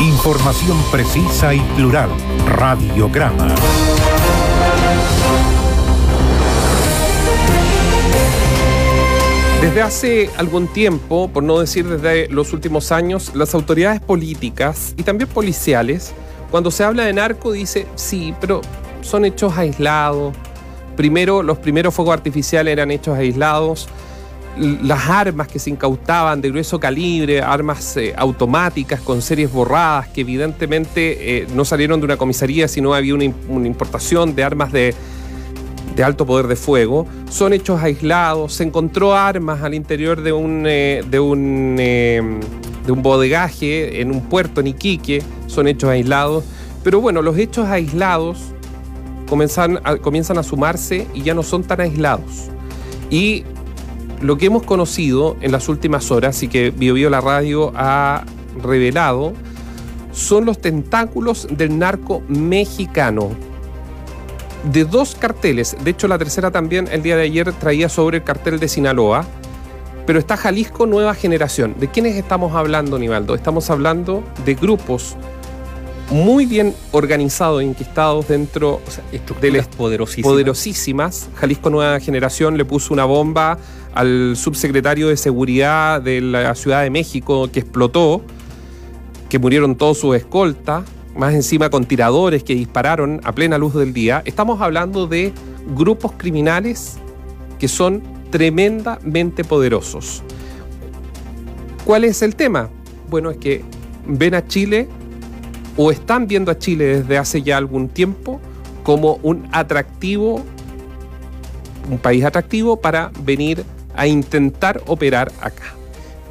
Información precisa y plural. Radiograma. Desde hace algún tiempo, por no decir desde los últimos años, las autoridades políticas y también policiales, cuando se habla de narco, dice sí, pero son hechos aislados. Primero, los primeros fuegos artificiales eran hechos aislados. Las armas que se incautaban de grueso calibre, armas eh, automáticas con series borradas, que evidentemente eh, no salieron de una comisaría, sino había una, importación de armas de, de alto poder de fuego, son hechos aislados, se encontró armas al interior de un, eh, de un, de un bodegaje en un puerto en Iquique, son hechos aislados, pero bueno, los hechos aislados comienzan a, comienzan a sumarse y ya no son tan aislados. Y lo que hemos conocido en las últimas horas y que BioBio la radio ha revelado son los tentáculos del narco mexicano de dos carteles. De hecho, la tercera también el día de ayer traía sobre el cartel de Sinaloa. Pero está Jalisco Nueva Generación. ¿De quiénes estamos hablando, Nivaldo? Estamos hablando de grupos muy bien organizados, inquistados dentro de las poderosísimas. poderosísimas. Jalisco Nueva Generación le puso una bomba al subsecretario de Seguridad de la Ciudad de México que explotó, que murieron todos sus escoltas más encima con tiradores que dispararon a plena luz del día, estamos hablando de grupos criminales que son tremendamente poderosos. ¿Cuál es el tema? Bueno, es que ven a Chile o están viendo a Chile desde hace ya algún tiempo como un atractivo, un país atractivo para venir a intentar operar acá.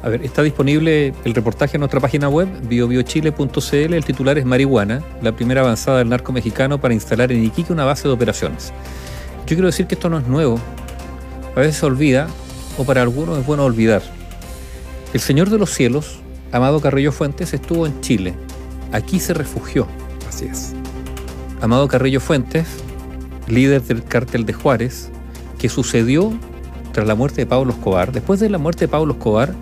A ver, está disponible el reportaje en nuestra página web, biobiochile.cl. El titular es Marihuana, la primera avanzada del narco mexicano para instalar en Iquique una base de operaciones. Yo quiero decir que esto no es nuevo. A veces se olvida, o para algunos es bueno olvidar. El Señor de los Cielos, Amado Carrillo Fuentes, estuvo en Chile. Aquí se refugió. Así es. Amado Carrillo Fuentes, líder del cártel de Juárez, que sucedió tras la muerte de Pablo Escobar. Después de la muerte de Pablo Escobar,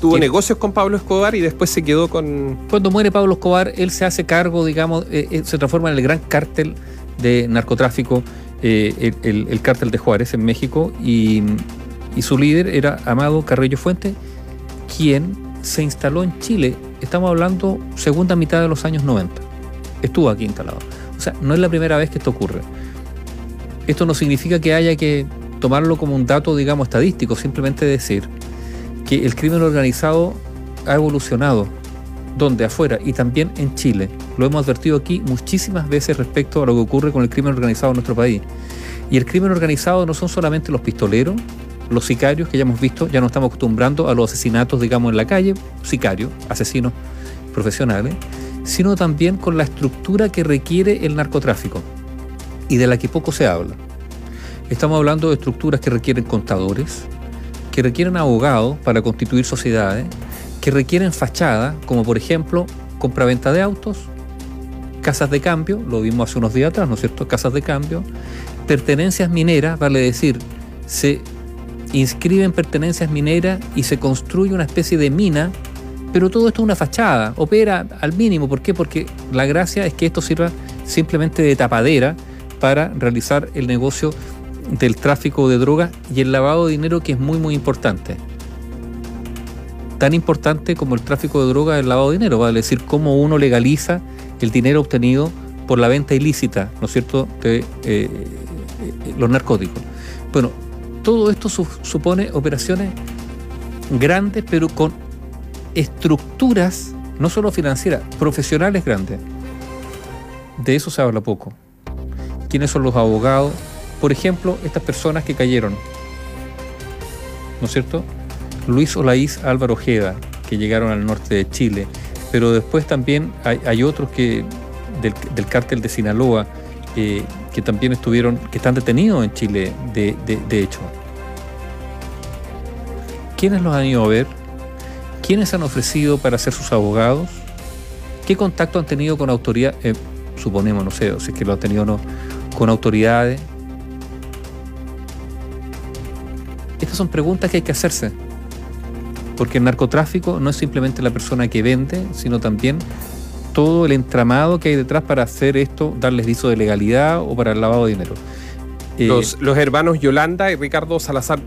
tuvo negocios con Pablo Escobar y después se quedó con... Cuando muere Pablo Escobar, él se hace cargo, digamos, eh, eh, se transforma en el gran cártel de narcotráfico, eh, el, cártel de Juárez en México, y, y, su líder era Amado Carrillo Fuente, quien se instaló en Chile. Estamos hablando segunda mitad de los años 90. Estuvo aquí instalado. O sea, no es la primera vez que esto ocurre. Esto no significa que haya que tomarlo como un dato, digamos, estadístico, simplemente decir que el crimen organizado ha evolucionado, donde afuera y también en Chile. Lo hemos advertido aquí muchísimas veces respecto a lo que ocurre con el crimen organizado en nuestro país. Y el crimen organizado no son solamente los pistoleros, los sicarios que ya hemos visto, ya nos estamos acostumbrando a los asesinatos, digamos, en la calle, sicarios, asesinos profesionales, sino también con la estructura que requiere el narcotráfico y de la que poco se habla. Estamos hablando de estructuras que requieren contadores, que requieren abogados para constituir sociedades, que requieren fachadas, como por ejemplo compraventa de autos, casas de cambio, lo vimos hace unos días atrás, ¿no es cierto? Casas de cambio, pertenencias mineras, vale decir, se inscriben pertenencias mineras y se construye una especie de mina, pero todo esto es una fachada, opera al mínimo. ¿Por qué? Porque la gracia es que esto sirva simplemente de tapadera para realizar el negocio del tráfico de drogas y el lavado de dinero que es muy muy importante. Tan importante como el tráfico de drogas el lavado de dinero, vale decir, cómo uno legaliza el dinero obtenido por la venta ilícita, ¿no es cierto?, de eh, eh, los narcóticos. Bueno, todo esto supone operaciones grandes, pero con estructuras, no solo financieras, profesionales grandes. De eso se habla poco. ¿Quiénes son los abogados? Por ejemplo, estas personas que cayeron, ¿no es cierto? Luis Olaís Álvaro Ojeda, que llegaron al norte de Chile, pero después también hay, otros que del, cártel de Sinaloa eh, que también estuvieron, que están detenidos en Chile, de, hecho. ¿Quiénes los han ido a ver? ¿Quiénes han ofrecido para ser sus abogados? ¿Qué contacto han tenido con autoridades? Eh, suponemos, no sé, si es que lo han tenido o no, con autoridades, Estas son preguntas que hay que hacerse. Porque el narcotráfico no es simplemente la persona que vende, sino también todo el entramado que hay detrás para hacer esto, darles viso de legalidad o para el lavado de dinero. Eh, los, hermanos Yolanda y Ricardo Salazar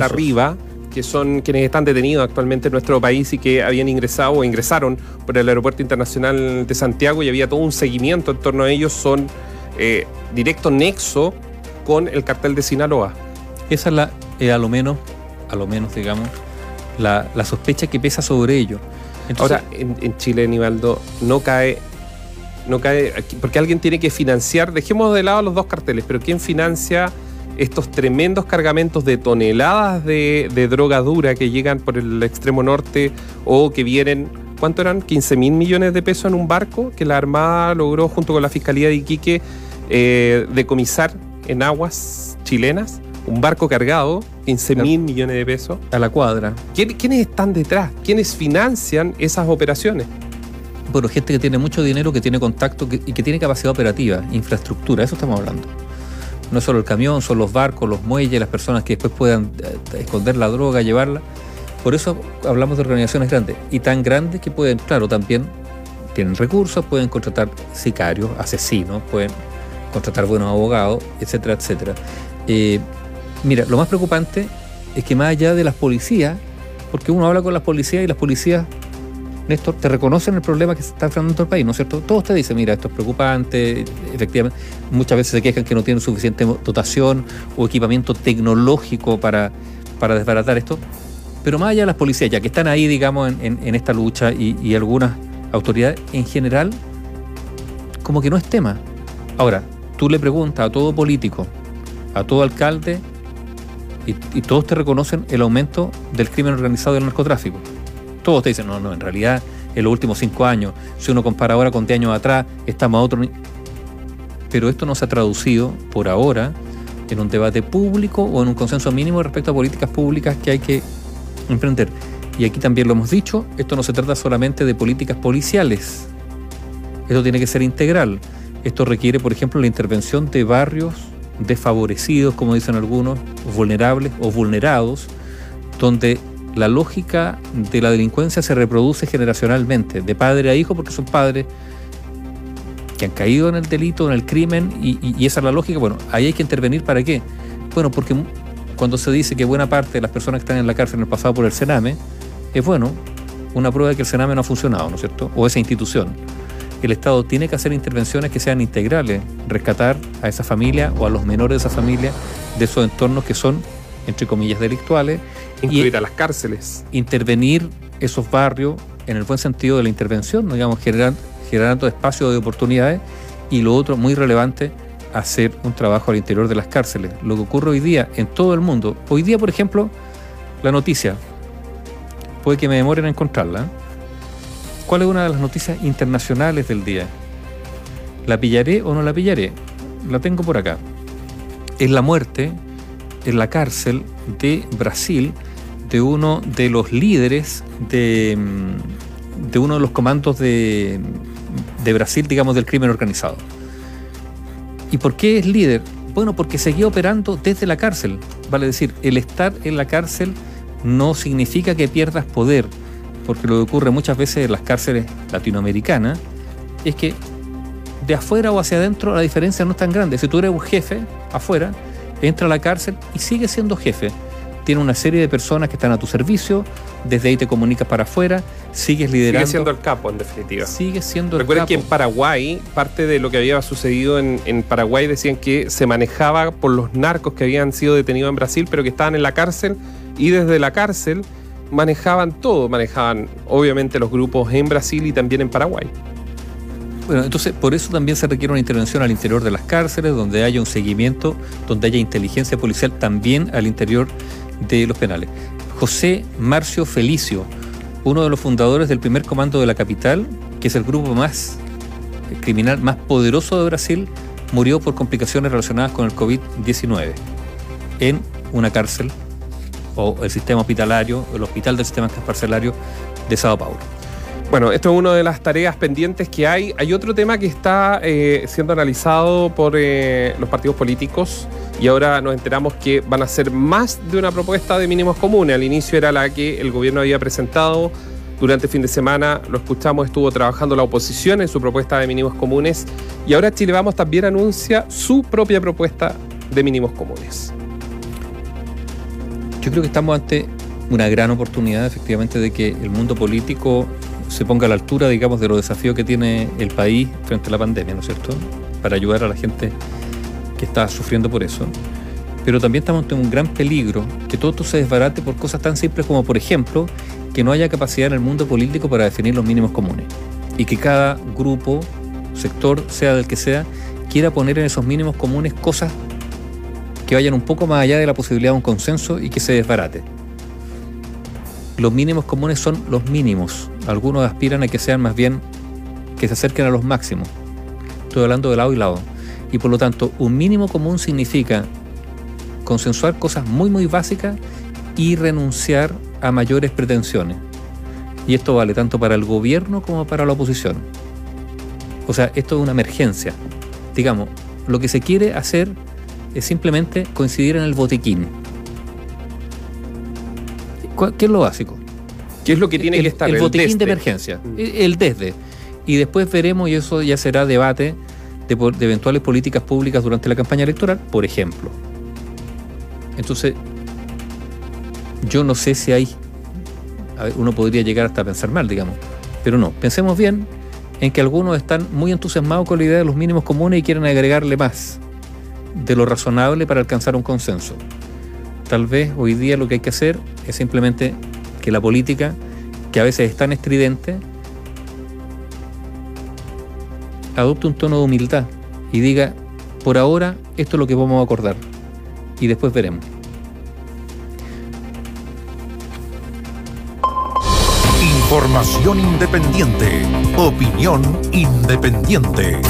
Arriba, que son quienes están detenidos actualmente en nuestro país y que habían ingresado o ingresaron por el Aeropuerto Internacional de Santiago y había todo un seguimiento en torno a ellos, son eh, directo nexo con el cartel de Sinaloa. Esa es la, eh, a lo menos, a lo menos, digamos, la, sospecha que pesa sobre ellos. Ahora, en, en Chile, Nivaldo, no cae no cae, porque alguien tiene que financiar, dejemos de lado los dos carteles, pero ¿quién financia estos tremendos cargamentos de toneladas de, de droga dura que llegan por el extremo norte o que vienen, ¿cuánto eran? 15 mil millones de pesos en un barco que la Armada logró junto con la Fiscalía de Iquique eh, decomisar en aguas chilenas. Un barco cargado, 15 mil millones de pesos. A la cuadra. ¿Quiénes están detrás? ¿Quiénes financian esas operaciones? bueno, gente que tiene mucho dinero, que tiene contacto y que tiene capacidad operativa, infraestructura, eso estamos hablando. No solo el camión, son los barcos, los muelles, las personas que después puedan eh, esconder la droga, llevarla. Por eso hablamos de organizaciones grandes y tan grandes que pueden, claro, también tienen recursos, pueden contratar sicarios, asesinos, pueden contratar buenos abogados, etcétera, etcétera. Eh, mira, lo más preocupante es que más allá de las policías, porque uno habla con las policías y las policías Néstor, te reconocen el problema que se está enfrentando en todo el país, ¿no es cierto? Todos te dicen, mira, esto es preocupante, efectivamente, muchas veces se quejan que no tienen suficiente dotación o equipamiento tecnológico para, para desbaratar esto. Pero más allá de las policías, ya que están ahí, digamos, en, esta lucha y, algunas autoridades en general, como que no es tema. Ahora, tú le preguntas a todo político, a todo alcalde, y, todos te reconocen el aumento del crimen organizado y del narcotráfico todos te dicen, no, no, en realidad en los últimos cinco años, si uno compara ahora con 10 años atrás, estamos a otro Pero esto no se ha traducido por ahora en un debate público o en un consenso mínimo respecto a políticas públicas que hay que emprender. Y aquí también lo hemos dicho, esto no se trata solamente de políticas policiales, esto tiene que ser integral. Esto requiere, por ejemplo, la intervención de barrios desfavorecidos, como dicen algunos, vulnerables o vulnerados, donde la lógica de la delincuencia se reproduce generacionalmente, de padre a hijo, porque son padres que han caído en el delito, en el crimen, y, esa es la lógica. Bueno, ahí hay que intervenir para qué. Bueno, porque cuando se dice que buena parte de las personas que están en la cárcel han pasado por el Sename, es bueno, una prueba de que el Sename no ha funcionado, ¿no es cierto? O esa institución. El Estado tiene que hacer intervenciones que sean integrales, rescatar a esa familia o a los menores de esa familia de esos entornos que son, entre comillas, delictuales Incluir a las cárceles. Intervenir esos barrios en el buen sentido de la intervención, digamos, generando espacios de oportunidades. Y lo otro, muy relevante, hacer un trabajo al interior de las cárceles. Lo que ocurre hoy día en todo el mundo. Hoy día, por ejemplo, la noticia, puede que me demoren a encontrarla. ¿Cuál es una de las noticias internacionales del día? ¿La pillaré o no la pillaré? La tengo por acá. Es la muerte en la cárcel de Brasil de uno de los líderes de, mm, de uno de los comandos de, de Brasil, digamos, del crimen organizado. ¿Y por qué es líder? Bueno, porque seguía operando desde la cárcel. Vale decir, el estar en la cárcel no significa que pierdas poder, porque lo que ocurre muchas veces en las cárceles latinoamericanas es que de afuera o hacia adentro la diferencia no es tan grande. Si tú eres un jefe afuera, entra a la cárcel y sigue siendo jefe tiene una serie de personas que están a tu servicio, desde ahí te comunicas para afuera, sigues liderando. Sigue siendo el capo, en definitiva. Sigue siendo el Recuerden que en Paraguay, parte de lo que había sucedido en, en, Paraguay decían que se manejaba por los narcos que habían sido detenidos en Brasil, pero que estaban en la cárcel y desde la cárcel manejaban todo, manejaban obviamente los grupos en Brasil y también en Paraguay. Bueno, entonces por eso también se requiere una intervención al interior de las cárceles, donde haya un seguimiento, donde haya inteligencia policial también al interior de los penales. José Marcio Felicio, uno de los fundadores del primer comando de la capital, que es el grupo más criminal más poderoso de Brasil, murió por complicaciones relacionadas con el COVID-19 en una cárcel o el sistema hospitalario, el hospital del sistema carcelario de Sao Paulo. Bueno, esto es una de las tareas pendientes que hay. Hay otro tema que está eh, siendo analizado por eh, los partidos políticos y ahora nos enteramos que van a ser más de una propuesta de mínimos comunes. Al inicio era la que el gobierno había presentado Durante el fin de semana, lo escuchamos, estuvo trabajando la oposición en su propuesta de mínimos comunes y ahora Chile Vamos también anuncia su propia propuesta de mínimos comunes. Yo creo que estamos ante una gran oportunidad, efectivamente, de que el mundo político se ponga a la altura, digamos, de los desafíos que tiene el país frente a la pandemia, ¿no es cierto? Para ayudar a la gente que está sufriendo por eso. Pero también estamos ante un gran peligro que todo esto se desbarate por cosas tan simples como, por ejemplo, que no haya capacidad en el mundo político para definir los mínimos comunes. Y que cada grupo, sector, sea del que sea, quiera poner en esos mínimos comunes cosas que vayan un poco más allá de la posibilidad de un consenso y que se desbarate. Los mínimos comunes son los mínimos. Algunos aspiran a que sean más bien que se acerquen a los máximos. Estoy hablando de lado y lado. Y por lo tanto, un mínimo común significa consensuar cosas muy muy básicas y renunciar a mayores pretensiones. Y esto vale tanto para el gobierno como para la oposición. O sea, esto es una emergencia. Digamos, lo que se quiere hacer es simplemente coincidir en el botiquín. ¿Qué es lo básico? ¿Qué es lo que tiene el, que estar? El, el botiquín de emergencia, mm. el desde. Y después veremos, y eso ya será debate, de, de eventuales políticas públicas durante la campaña electoral, por ejemplo. Entonces, yo no sé si hay, uno podría llegar hasta a pensar mal, digamos, pero no, pensemos bien en que algunos están muy entusiasmados con la idea de los mínimos comunes y quieren agregarle más de lo razonable para alcanzar un consenso. Tal vez hoy día lo que hay que hacer es simplemente que la política, que a veces es tan estridente, adopte un tono de humildad y diga, por ahora esto es lo que vamos a acordar y después veremos. Información independiente, opinión independiente.